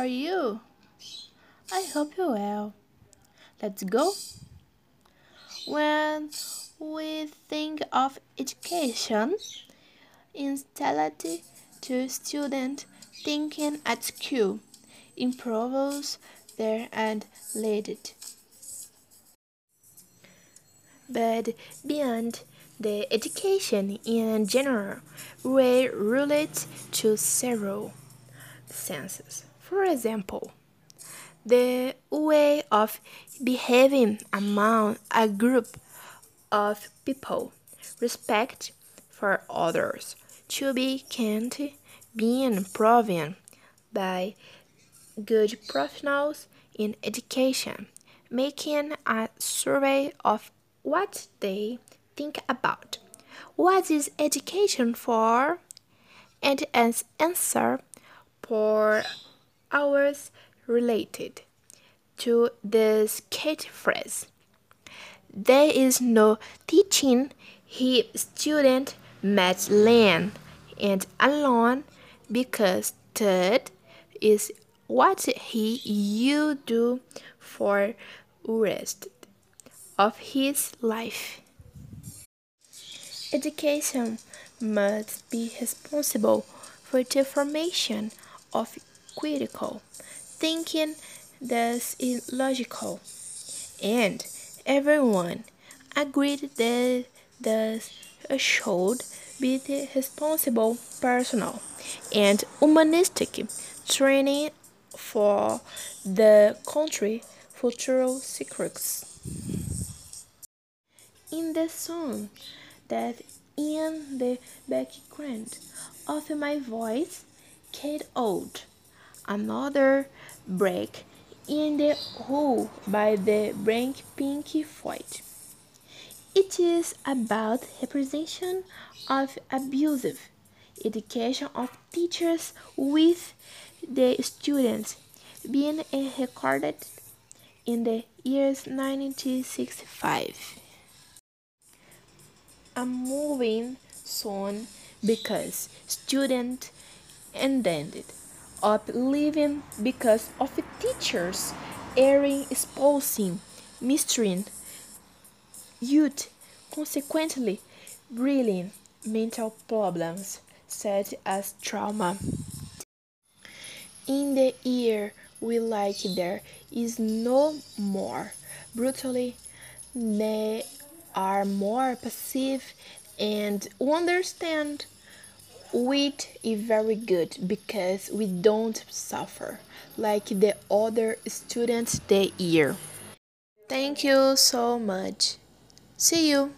are you? I hope you're well. Let's go. When we think of education, instead to student thinking at school improves there and lead it. But beyond the education in general, we relate to several senses. For example, the way of behaving among a group of people, respect for others, to be can't being proven by good professionals in education, making a survey of what they think about. What is education for? And as answer for hours related to this catchphrase. There is no teaching he student must learn and alone because that is what he you do for rest of his life. Education must be responsible for the formation of critical thinking that is logical, and everyone agreed that thus should be the responsible personal and humanistic training for the country future secrets. In the song that in the background of my voice cut out another break in the hole by the Blank Pink Floyd. It is about representation of abusive education of teachers with the students being recorded in the years 1965. I'm moving soon because students ended up leaving because of teachers erring, exposing, mistreating youth, consequently bringing mental problems such as trauma. In the year we like there is no more brutally they are more passive and understand wit is very good because we don't suffer like the other students the year. Thank you so much. See you